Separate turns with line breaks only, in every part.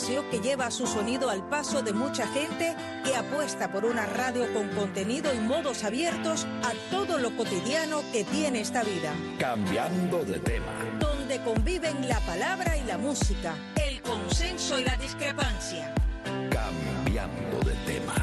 espacio que lleva su sonido al paso de mucha gente que apuesta por una radio con contenido y modos abiertos a todo lo cotidiano que tiene esta vida.
Cambiando de tema.
Donde conviven la palabra y la música, el consenso y la discrepancia.
Cambiando de tema.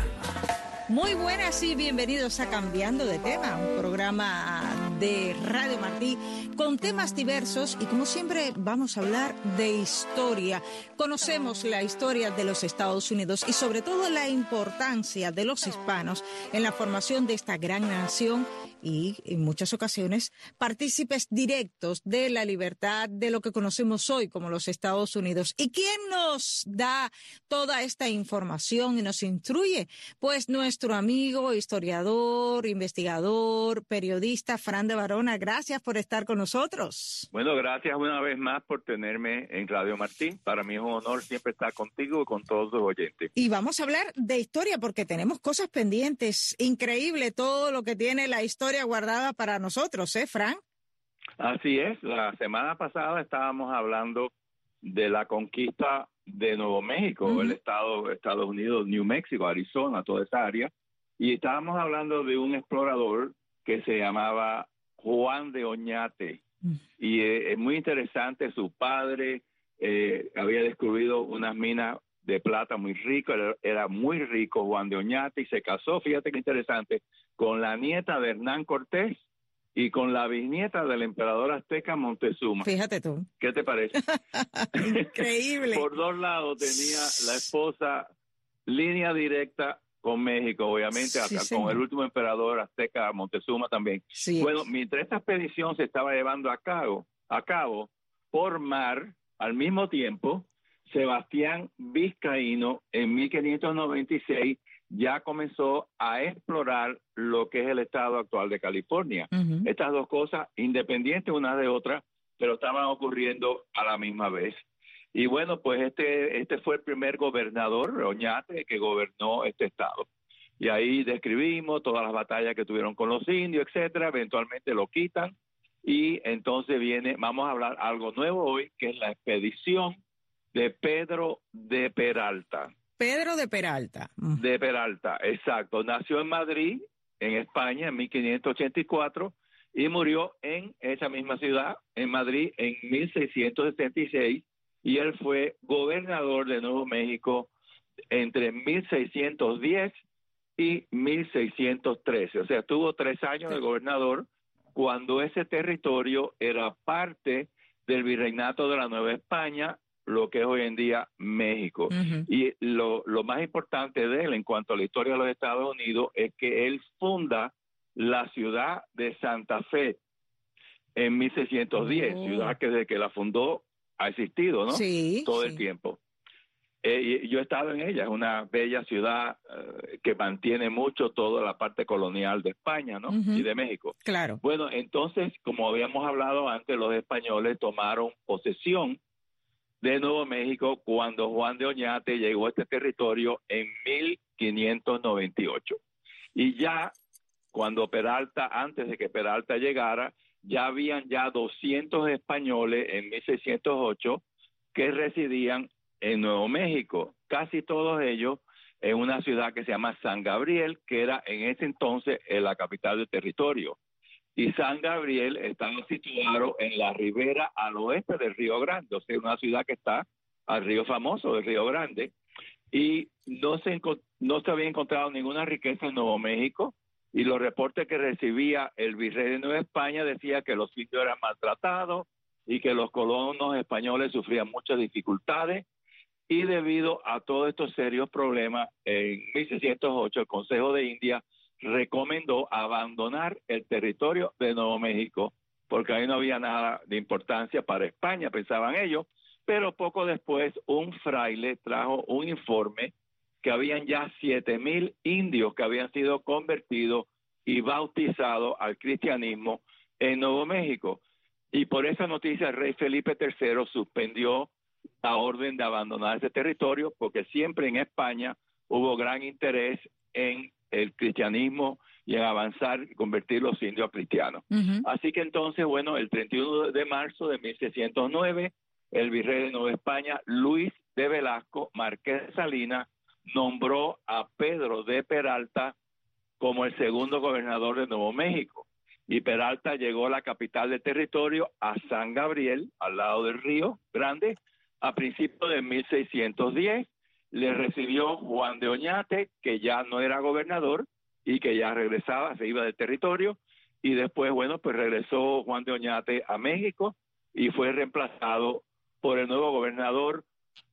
Muy buenas y bienvenidos a Cambiando de tema, un programa de Radio Martí con temas diversos y como siempre vamos a hablar de historia. Conocemos la historia de los Estados Unidos y sobre todo la importancia de los hispanos en la formación de esta gran nación y en muchas ocasiones partícipes directos de la libertad de lo que conocemos hoy como los Estados Unidos. ¿Y quién nos da toda esta información y nos instruye? Pues nuestro amigo, historiador, investigador, periodista, Fran de Barona. Gracias por estar con nosotros.
Bueno, gracias una vez más por tenerme en Radio Martín. Para mí es un honor siempre estar contigo y con todos los oyentes.
Y vamos a hablar de historia porque tenemos cosas pendientes. Increíble todo lo que tiene la historia guardada para nosotros, ¿eh, Frank?
Así es. La semana pasada estábamos hablando de la conquista de Nuevo México, el estado, Estados Unidos, New Mexico, Arizona, toda esa área, y estábamos hablando de un explorador que se llamaba Juan de Oñate. Y eh, es muy interesante, su padre eh, había descubierto unas minas de plata muy rico, era, muy rico Juan de Oñate y se casó, fíjate qué interesante, con la nieta de Hernán Cortés y con la bisnieta del emperador azteca Montezuma.
Fíjate tú.
¿Qué te parece?
Increíble.
Por dos lados tenía la esposa línea directa con México, obviamente, con el último emperador azteca Montezuma también. Bueno, mientras esta expedición se estaba llevando a cabo, a cabo por mar, al mismo tiempo, Sebastián Vizcaíno en 1596 ya comenzó a explorar lo que es el estado actual de California. Estas dos cosas independientes una de otra, pero estaban ocurriendo a la misma vez. Y bueno, pues este, este fue el primer gobernador, Oñate, que gobernó este estado. Y ahí describimos todas las batallas que tuvieron con los indios, etcétera. Eventualmente lo quitan. Y entonces viene, vamos a hablar algo nuevo hoy, que es la expedición de Pedro de Peralta.
Pedro de Peralta.
De Peralta, exacto. Nació en Madrid, en España, en 1584 y murió en esa misma ciudad, en Madrid, en 1676 y él fue gobernador de Nuevo México entre 1610 y 1613. O sea, tuvo tres años de gobernador cuando ese territorio era parte del virreinato de la Nueva España lo que es hoy en día México. Y lo, lo más importante de él en cuanto a la historia de los Estados Unidos es que él funda la ciudad de Santa Fe en 1610, ciudad que desde que la fundó ha existido, ¿no?
Sí.
Todo el tiempo. Eh, yo he estado en ella, es una bella ciudad eh, que mantiene mucho toda la parte colonial de España, ¿no? Y de México.
Claro.
Bueno, entonces, como habíamos hablado antes, los españoles tomaron posesión de Nuevo México cuando Juan de Oñate llegó a este territorio en 1598. Y ya cuando Peralta, antes de que Peralta llegara, ya habían ya 200 españoles en 1608 que residían en Nuevo México, casi todos ellos en una ciudad que se llama San Gabriel, que era en ese entonces la capital del territorio y San Gabriel está situado en la ribera al oeste del Río Grande, o sea, una ciudad que está al río famoso del Río Grande, y no se, había encontrado ninguna riqueza en Nuevo México, y los reportes que recibía el virrey de Nueva España decía que los indios eran maltratados y que los colonos españoles sufrían muchas dificultades, y debido a todos estos serios problemas, en 1608 el Consejo de India recomendó abandonar el territorio de Nuevo México, porque ahí no había nada de importancia para España, pensaban ellos, pero poco después un fraile trajo un informe que habían ya siete mil indios que habían sido convertidos y bautizados al cristianismo en Nuevo México. Y por esa noticia el rey Felipe III suspendió la orden de abandonar ese territorio porque siempre en España hubo gran interés en el cristianismo y en avanzar y convertir los indios a cristianos. Así que entonces, bueno, el 31 de marzo de 1609, el virrey de Nueva España, Luis de Velasco, Marqués de Salinas nombró a Pedro de Peralta como el segundo gobernador de Nuevo México. Y Peralta llegó a la capital del territorio, a San Gabriel, al lado del río Grande, a principios de 1610. Le recibió Juan de Oñate, que ya no era gobernador y que ya regresaba, se iba del territorio. Y después, bueno, pues regresó Juan de Oñate a México y fue reemplazado por el nuevo gobernador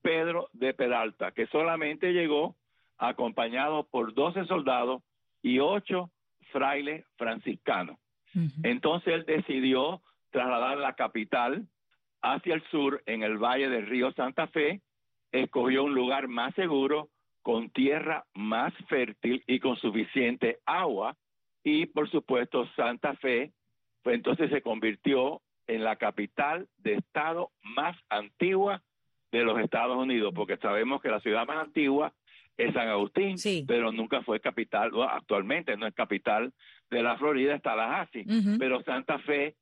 Pedro de Peralta, que solamente llegó acompañado por 12 soldados y 8 frailes franciscanos. Entonces él decidió trasladar la capital hacia el sur, en el valle del río Santa Fe, escogió un lugar más seguro, con tierra más fértil y con suficiente agua, y por supuesto Santa Fe, pues entonces se convirtió en la capital de estado más antigua de los Estados Unidos, porque sabemos que la ciudad más antigua es San Agustín, pero nunca fue capital, actualmente no es capital de la Florida, está Tallahassee, pero Santa Fe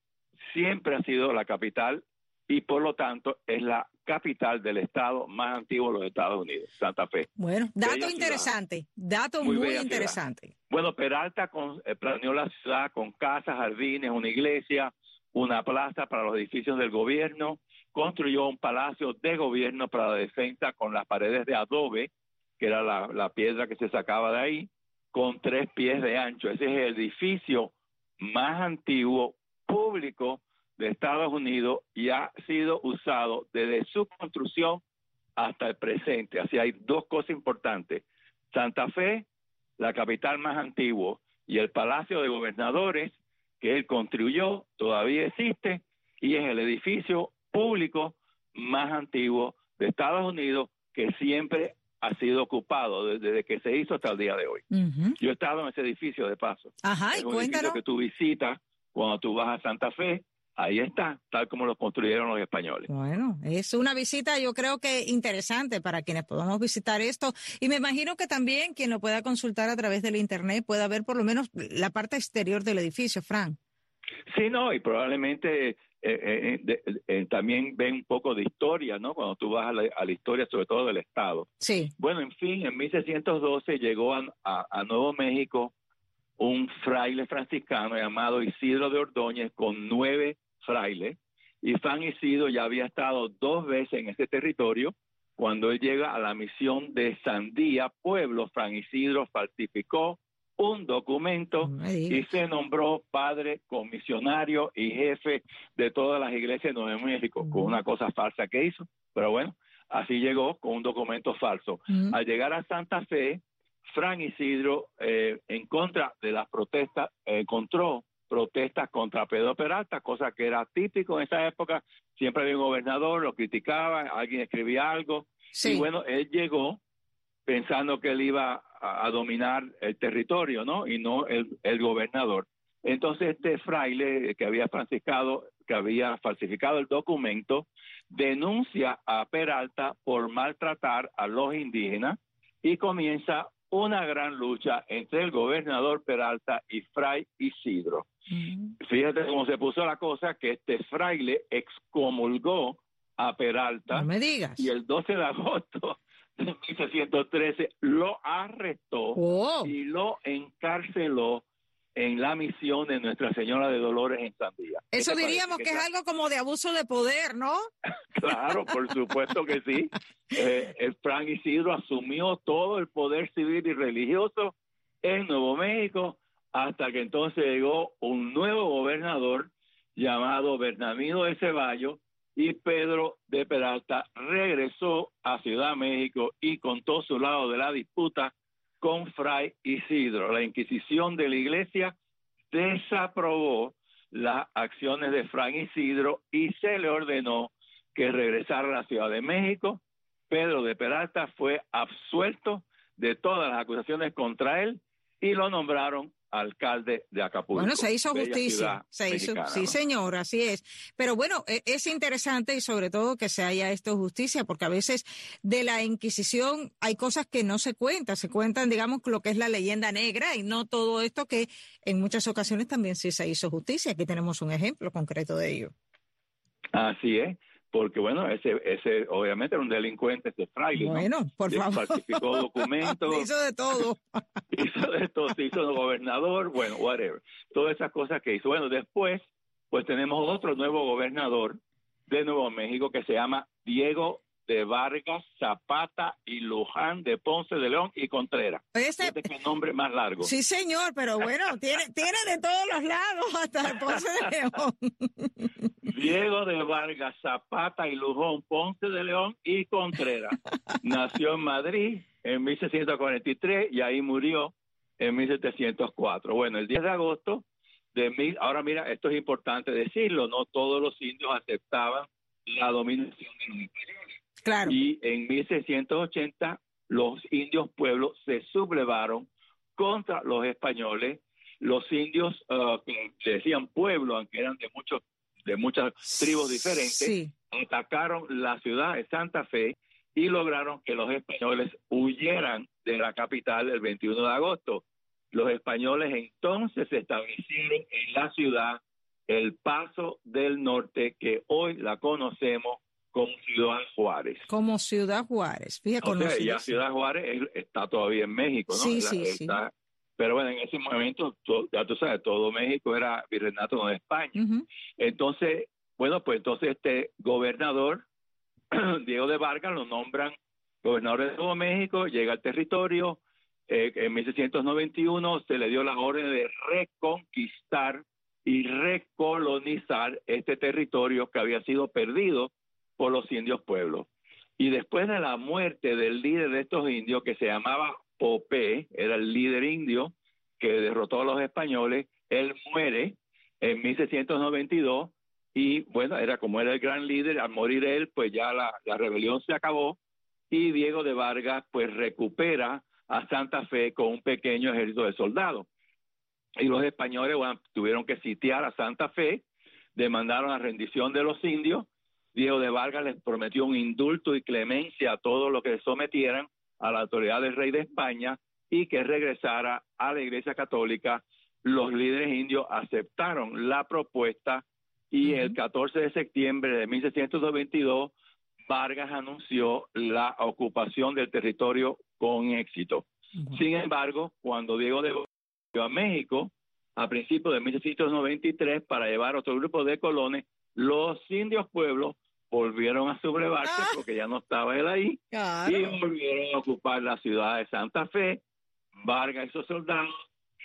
siempre ha sido la capital y por lo tanto es la capital del estado más antiguo de los Estados Unidos, Santa Fe.
Bueno, dato interesante, dato muy, interesante.
Bueno, Peralta eh, planeó la ciudad con casas, jardines, una iglesia, una plaza para los edificios del gobierno, construyó un palacio de gobierno para la defensa con las paredes de adobe, que era la, piedra que se sacaba de ahí, con tres pies de ancho. Ese es el edificio más antiguo público de Estados Unidos y ha sido usado desde su construcción hasta el presente. Así hay dos cosas importantes. Santa Fe, la capital más antigua, y el Palacio de Gobernadores, que él construyó, todavía existe, y es el edificio público más antiguo de Estados Unidos que siempre ha sido ocupado desde que se hizo hasta el día de hoy. Yo he estado en ese edificio de paso.
Ajá,
es
un edificio
que tú visitas cuando tú vas a Santa Fe. Ahí está, tal como lo construyeron los españoles.
Bueno, es una visita yo creo que interesante para quienes podamos visitar esto. Y me imagino que también quien lo pueda consultar a través del Internet pueda ver por lo menos la parte exterior del edificio, Frank.
Sí, no, y probablemente eh, eh, eh, también ven un poco de historia, ¿no? Cuando tú vas a la, historia, sobre todo del Estado.
Sí.
Bueno, en fin, en 1612 llegó a, Nuevo México un fraile franciscano llamado Isidro de Ordóñez con nueve frailes. Y San Isidro ya había estado dos veces en ese territorio. Cuando él llega a la misión de Sandía, pueblo, San Isidro falsificó un documento y se nombró padre comisionario y jefe de todas las iglesias de Nuevo México, con una cosa falsa que hizo, pero bueno, así llegó con un documento falso. Al llegar a Santa Fe, Fran Isidro, eh, en contra de las protestas, encontró protestas contra Pedro Peralta, cosa que era típico en esa época, siempre había un gobernador, lo criticaban, alguien escribía algo, y bueno, él llegó pensando que él iba a, dominar el territorio, ¿no? Y no el, gobernador. Entonces este fraile que había franciscado, que había falsificado el documento, denuncia a Peralta por maltratar a los indígenas y comienza una gran lucha entre el gobernador Peralta y Fray Isidro. Mm. Fíjate cómo se puso la cosa, que este fraile excomulgó a Peralta.
me digas.
Y el 12 de agosto en 1613 lo arrestó
oh.
y lo encarceló en la misión de Nuestra Señora de Dolores en Sandía.
Eso diríamos que, es algo como de abuso de poder, ¿no?
claro, por supuesto que sí. Eh, el Frank Isidro asumió todo el poder civil y religioso en Nuevo México hasta que entonces llegó un nuevo gobernador llamado Bernardino de Ceballos y Pedro de Peralta regresó a Ciudad México y contó su lado de la disputa con Fray Isidro. La Inquisición de la Iglesia desaprobó las acciones de Fray Isidro y se le ordenó que regresara a la Ciudad de México. Pedro de Peralta fue absuelto de todas las acusaciones contra él y lo nombraron alcalde de Acapulco.
Bueno, se hizo justicia, se hizo, sí señor, así es. Pero bueno, e, es interesante y sobre todo que se haya esto justicia, porque a veces de la Inquisición hay cosas que no se cuentan, se cuentan, digamos, lo que es la leyenda negra y no todo esto que en muchas ocasiones también sí se hizo justicia. Aquí tenemos un ejemplo concreto de ello.
Así es. Porque bueno, ese, ese obviamente era un delincuente, ese fraile.
Bueno, por favor.
Falsificó documentos.
hizo de todo.
hizo de todo, se hizo gobernador, bueno, whatever. Todas esas cosas que hizo. Bueno, después, pues tenemos otro nuevo gobernador de Nuevo México que se llama Diego de Vargas, Zapata y Luján de Ponce de León y Contreras.
Este,
este es el nombre más largo.
Sí, señor, pero bueno, tiene, tiene de todos los lados hasta Ponce de León.
Diego de Vargas, Zapata y Luján, Ponce de León y Contreras. Nació en Madrid en 1643 y ahí murió en 1704. Bueno, el 10 de agosto de mil, ahora mira, esto es importante decirlo, no todos los indios aceptaban la dominación de los españoles. Y en 1680 los indios pueblos se sublevaron contra los españoles. Los indios uh, que decían pueblo, aunque eran de muchos de muchas tribus diferentes, atacaron la ciudad de Santa Fe y lograron que los españoles huyeran de la capital el 21 de agosto. Los españoles entonces se establecieron en la ciudad El Paso del Norte, que hoy la conocemos como Ciudad Juárez.
Como Ciudad Juárez, fíjate. O sea,
ya Ciudad Juárez está todavía en México, ¿no?
Sí, sí, sí.
Pero bueno, en ese momento, ya tú sabes, todo México era virreinato de España. Entonces, bueno, pues entonces este gobernador, Diego de Vargas, lo nombran gobernador de todo México, llega al territorio, eh, en 1691 se le dio la orden de reconquistar y recolonizar este territorio que había sido perdido por los indios pueblos. Y después de la muerte del líder de estos indios, que se llamaba Popé, era el líder indio que derrotó a los españoles, él muere en 1692 y bueno, era como era el gran líder, al morir él, pues ya la, rebelión se acabó y Diego de Vargas pues recupera a Santa Fe con un pequeño ejército de soldados. Y los españoles tuvieron que sitiar a Santa Fe, demandaron la rendición de los indios Diego de Vargas les prometió un indulto y clemencia a todos los que sometieran a la autoridad del rey de España y que regresara a la Iglesia Católica. Los líderes indios aceptaron la propuesta y el 14 de septiembre de 1622 Vargas anunció la ocupación del territorio con éxito. Sin embargo, cuando Diego de Vargas llegó a México a principios de 1693 para llevar otro grupo de colones, los indios pueblos volvieron a sublevarse ah. porque ya no estaba él ahí y volvieron a ocupar la ciudad de Santa Fe. Vargas y sus soldados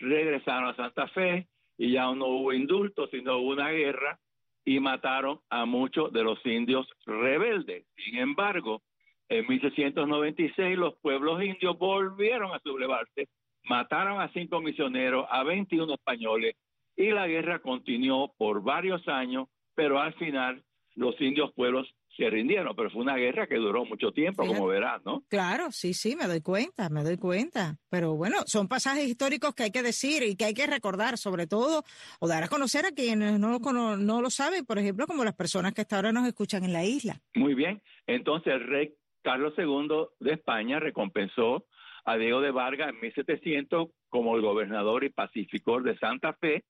regresaron a Santa Fe y ya no hubo indulto, sino hubo una guerra y mataron a muchos de los indios rebeldes. Sin embargo, en 1696 los pueblos indios volvieron a sublevarse, mataron a cinco misioneros, a 21 españoles y la guerra continuó por varios años, pero al final los indios pueblos se rindieron, pero fue una guerra que duró mucho tiempo, como verás, ¿no?
Claro, sí, sí, me doy cuenta, me doy cuenta. Pero bueno, son pasajes históricos que hay que decir y que hay que recordar, sobre todo, o dar a conocer a quienes no, no lo saben, por ejemplo, como las personas que hasta ahora nos escuchan en la isla.
Muy bien, entonces el rey Carlos II de España recompensó a Diego de Vargas en 1700 como el gobernador y pacificador de Santa Fe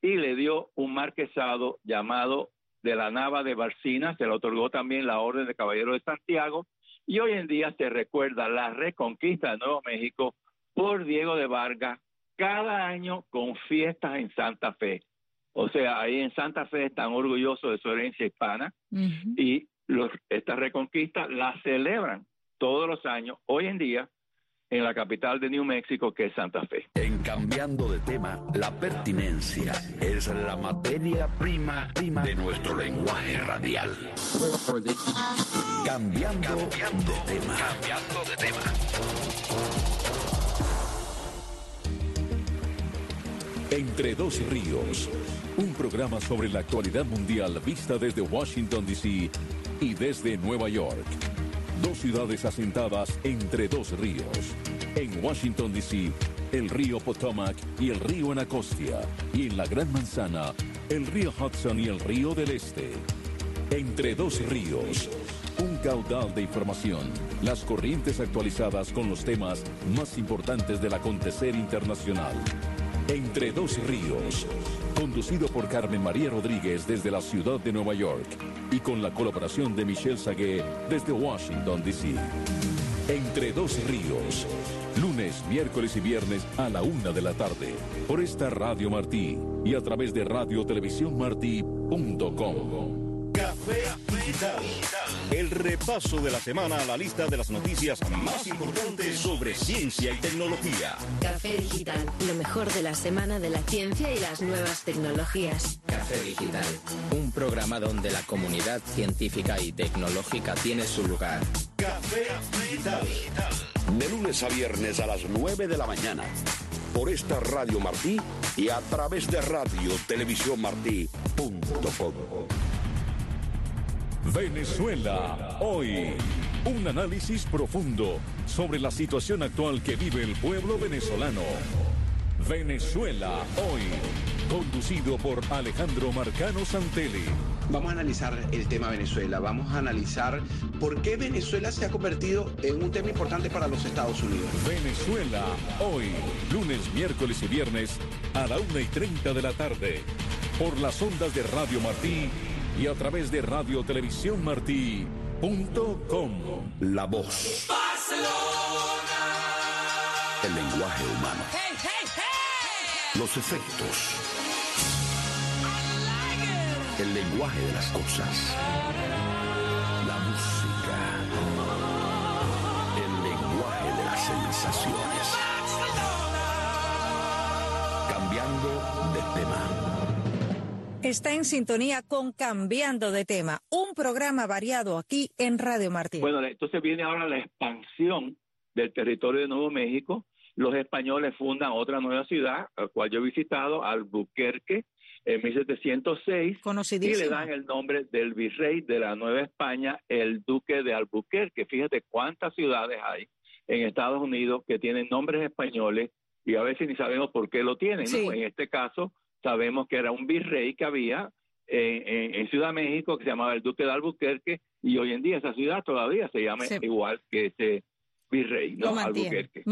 y le dio un marquesado llamado de la Nava de Barcina, se le otorgó también la Orden de Caballero de Santiago y hoy en día se recuerda la reconquista de Nuevo México por Diego de Vargas cada año con fiestas en Santa Fe. O sea, ahí en Santa Fe están orgullosos de su herencia hispana y los, esta reconquista la celebran todos los años. Hoy en día en la capital de New México, que es Santa Fe.
En cambiando de tema, la pertinencia es la materia prima, de nuestro lenguaje radial. Cambiando de tema. Entre dos ríos, un programa sobre la actualidad mundial vista desde Washington, D.C. y desde Nueva York Dos ciudades asentadas entre dos ríos. En Washington, D.C., el río Potomac y el río Anacostia. Y en la Gran Manzana, el río Hudson y el río del Este. Entre dos ríos. Un caudal de información. Las corrientes actualizadas con los temas más importantes del acontecer internacional. Entre dos ríos, conducido por Carmen María Rodríguez desde la ciudad de Nueva York y con la colaboración de Michelle Sagué desde Washington, D.C. Entre dos ríos, lunes, miércoles y viernes a la una de la tarde, por esta Radio Martí y a través de radiotelevisiónmartí.com.
Café Digital. El repaso de la semana a la lista de las noticias más importantes sobre ciencia y tecnología.
Café Digital, lo mejor de la semana de la ciencia y las nuevas tecnologías.
Café Digital, un programa donde la comunidad científica y tecnológica tiene su lugar.
Café Digital.
De lunes a viernes a las 9 de la mañana. Por esta Radio Martí y a través de radio televisión martí.com.
Venezuela, hoy. Un análisis profundo sobre la situación actual que vive el pueblo venezolano. Venezuela, hoy. Conducido por Alejandro Marcano Santelli.
Vamos a analizar el tema Venezuela, vamos a analizar por qué Venezuela se ha convertido en un tema importante para los Estados Unidos.
Venezuela, hoy. Lunes, miércoles y viernes a la una y 30 de la tarde. Por las ondas de Radio Martí y a través de radiotelevisiónmartí.com.
La voz. El lenguaje humano. Los efectos. El lenguaje de las cosas. La música. El lenguaje de las sensaciones. Cambiando de tema.
Está en sintonía con Cambiando de tema, un programa variado aquí en Radio Martí.
Bueno, entonces viene ahora la expansión del territorio de Nuevo México. Los españoles fundan otra nueva ciudad, la cual yo he visitado, Albuquerque, en 1706, y le dan el nombre del virrey de la Nueva España, el duque de Albuquerque. Fíjate cuántas ciudades hay en Estados Unidos que tienen nombres españoles y a veces ni sabemos por qué lo tienen. ¿no?
Sí.
En este caso, sabemos que era un virrey que había en, en- en Ciudad México que se llamaba el duque de Albuquerque y hoy en día esa ciudad todavía se llama
Sí.
igual que ese virrey, ¿no? Albuquerque.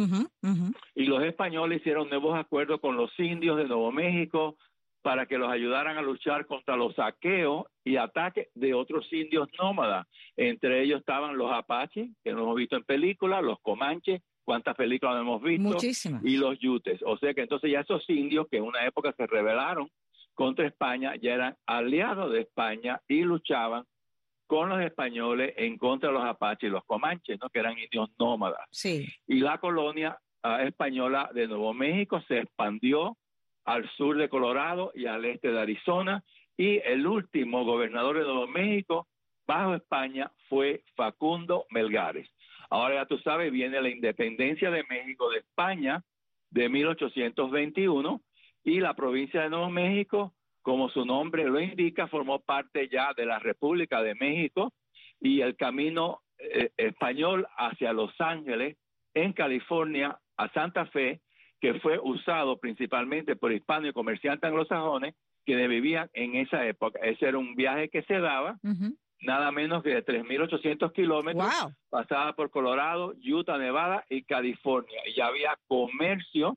Y los españoles hicieron nuevos acuerdos con los indios de Nuevo México para que los ayudaran a luchar contra los saqueos y ataques de otros indios nómadas. Entre ellos estaban los apaches, que no hemos visto en películas, los comanches, cuántas películas hemos visto,
Muchísimas.
y los yutes. O sea que entonces ya esos indios que en una época se rebelaron contra España, ya eran aliados de España y luchaban con los españoles en contra de los apaches y los comanches, ¿no? que eran indios nómadas
Sí.
y la colonia ah, española de Nuevo México se expandió al sur de Colorado y al este de Arizona y el último gobernador de Nuevo México bajo España fue Facundo Melgares. Ahora ya tú sabes, viene la independencia de México de España de 1821 y la provincia de Nuevo México, como su nombre lo indica, formó parte ya de la República de México y el camino eh, español hacia Los Ángeles, en California, a Santa Fe, que fue usado principalmente por hispanos y comerciantes anglosajones quienes vivían en esa época. Ese era un viaje que se daba. Nada menos que de 3.800 kilómetros,
Wow.
pasaba por Colorado, Utah, Nevada y California. Y ya había comercio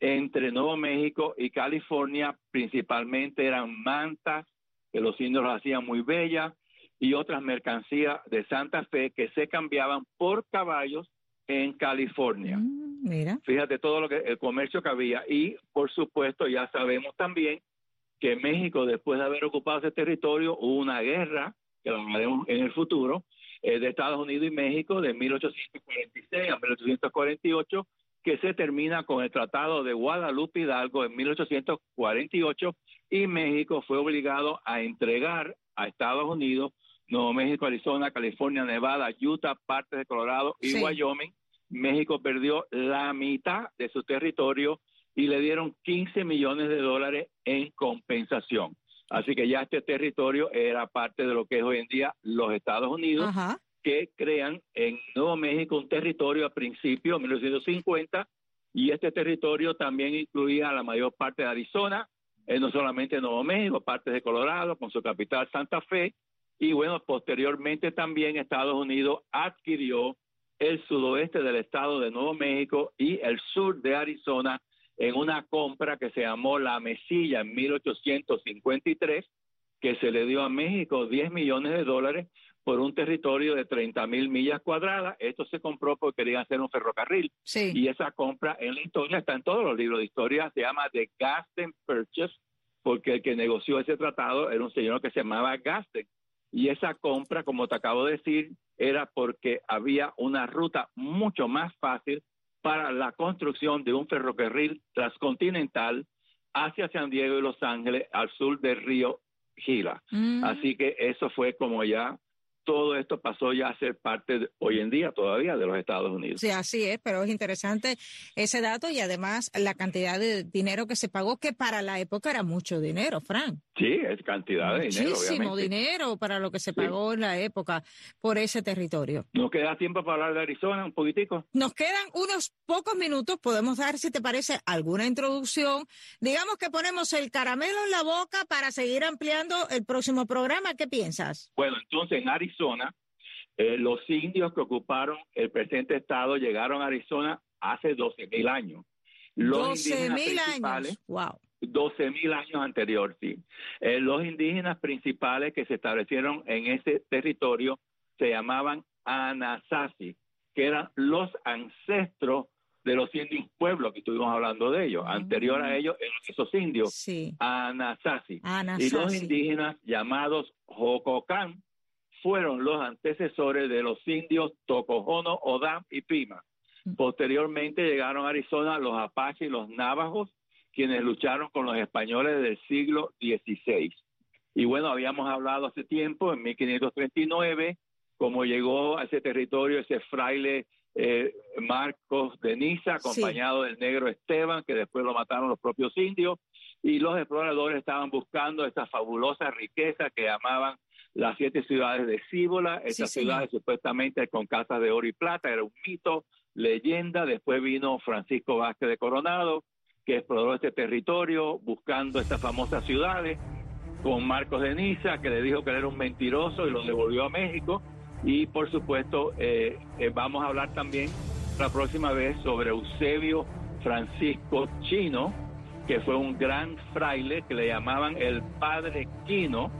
entre Nuevo México y California, principalmente eran mantas, que los indios las hacían muy bellas, y otras mercancías de Santa Fe que se cambiaban por caballos en California.
Mm, Mira.
Fíjate todo lo que el comercio que había y por supuesto ya sabemos también que México después de haber ocupado ese territorio hubo una guerra que lo hablaremos en el futuro eh, de Estados Unidos y México de 1846 a 1848 que se termina con el Tratado de Guadalupe Hidalgo en 1848 y México fue obligado a entregar a Estados Unidos Nuevo México, Arizona, California, Nevada, Utah, partes de Colorado y
Sí.
Wyoming. México perdió la mitad de su territorio y le dieron 15 millones de dólares en compensación. Así que ya este territorio era parte de lo que es hoy en día los Estados Unidos,
Ajá.
que crean en Nuevo México un territorio a principios de 1950 y este territorio también incluía la mayor parte de Arizona, eh, no solamente Nuevo México, partes de Colorado, con su capital Santa Fe, y bueno, posteriormente también Estados Unidos adquirió el sudoeste del estado de Nuevo México y el sur de Arizona en una compra que se llamó La Mesilla en 1853, que se le dio a México 10 millones de dólares por un territorio de 30 mil millas cuadradas. Esto se compró porque querían hacer un ferrocarril. Y esa compra en la historia está en todos los libros de historia, se llama The Gasten Purchase, porque el que negoció ese tratado era un señor que se llamaba Gasten. Y esa compra, como te acabo de decir, era porque había una ruta mucho más fácil para la construcción de un ferrocarril transcontinental hacia San Diego y Los Ángeles, al sur del río Gila. Mm. Así que eso fue como ya todo esto pasó ya a ser parte hoy en día todavía de los Estados Unidos.
Sí, así es, pero es interesante ese dato y además la cantidad de dinero que se pagó, que para la época era mucho dinero, Frank.
Sí, es cantidad de dinero.
Muchísimo dinero para lo que se pagó en la época por ese territorio.
¿Nos queda tiempo para hablar de Arizona un poquitico?
Nos quedan unos pocos minutos, podemos dar, si te parece, alguna introducción. Digamos que ponemos el caramelo en la boca para seguir ampliando el próximo programa. ¿Qué piensas?
Bueno, entonces en Arizona Arizona, eh, los indios que ocuparon el presente estado llegaron a Arizona hace 12 mil años.
Los 12 mil años. Wow.
12 mil años anterior, sí. Eh, los indígenas principales que se establecieron en ese territorio se llamaban Anasazi, que eran los ancestros de los indios pueblos que estuvimos hablando de ellos. Anterior a mm. ellos, esos indios,
sí.
Anasazi. Y los indígenas llamados Jococán, fueron los antecesores de los indios Tocojono, Odam y Pima. Mm. Posteriormente llegaron a Arizona los apaches y los navajos, quienes lucharon con los españoles del siglo XVI. Y bueno, habíamos hablado hace tiempo, en 1539, cómo llegó a ese territorio ese fraile eh, Marcos de Niza, acompañado del negro Esteban, que después lo mataron los propios indios, y los exploradores estaban buscando esta fabulosa riqueza que llamaban las siete ciudades de Cíbola, estas ciudades supuestamente con casas de oro y plata, era un mito, leyenda, después vino Francisco Vázquez de Coronado, que exploró este territorio buscando estas famosas ciudades, con Marcos de Niza, que le dijo que era un mentiroso y lo devolvió a México, y por supuesto eh, eh, vamos a hablar también la próxima vez sobre Eusebio Francisco Chino, que fue un gran fraile que le llamaban el Padre Quino,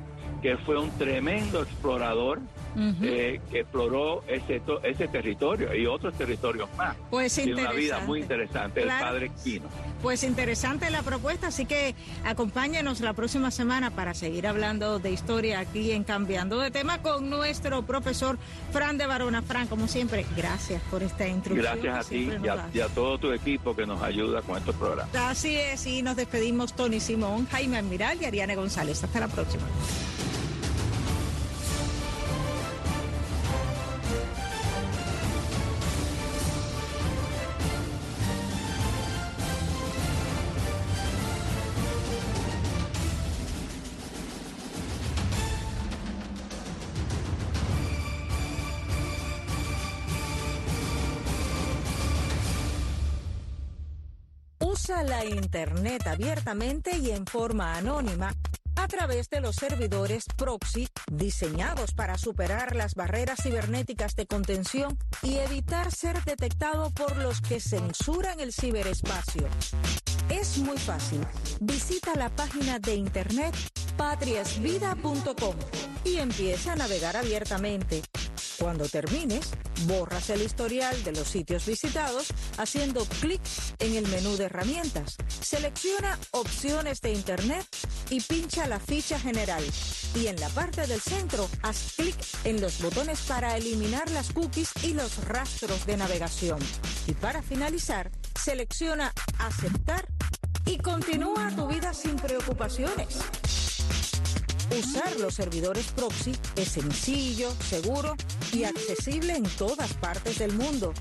que fue un tremendo explorador eh, que exploró ese, ese territorio y otros territorios más.
Pues
Tiene una vida muy interesante, el padre Quino.
Pues interesante la propuesta, así que acompáñenos la próxima semana para seguir hablando de historia aquí en Cambiando de Tema con nuestro profesor Fran de Barona. Fran, como siempre, gracias por esta introducción.
Gracias a ti y a, todo tu equipo que nos ayuda con estos programas.
Así es, y nos despedimos Tony Simón, Jaime Almiral y Ariane González. Hasta la próxima. Internet abiertamente y en forma anónima a través de los servidores proxy diseñados para superar las barreras cibernéticas de contención y evitar ser detectado por los que censuran el ciberespacio. Es muy fácil. Visita la página de internet patriasvida.com y empieza a navegar abiertamente cuando termines, borras el historial de los sitios visitados haciendo clic en el menú de herramientas. Selecciona opciones de Internet y pincha la ficha general. Y en la parte del centro, haz clic en los botones para eliminar las cookies y los rastros de navegación. Y para finalizar, selecciona aceptar y continúa tu vida sin preocupaciones. Usar los servidores proxy es sencillo, seguro y accesible en todas partes del mundo.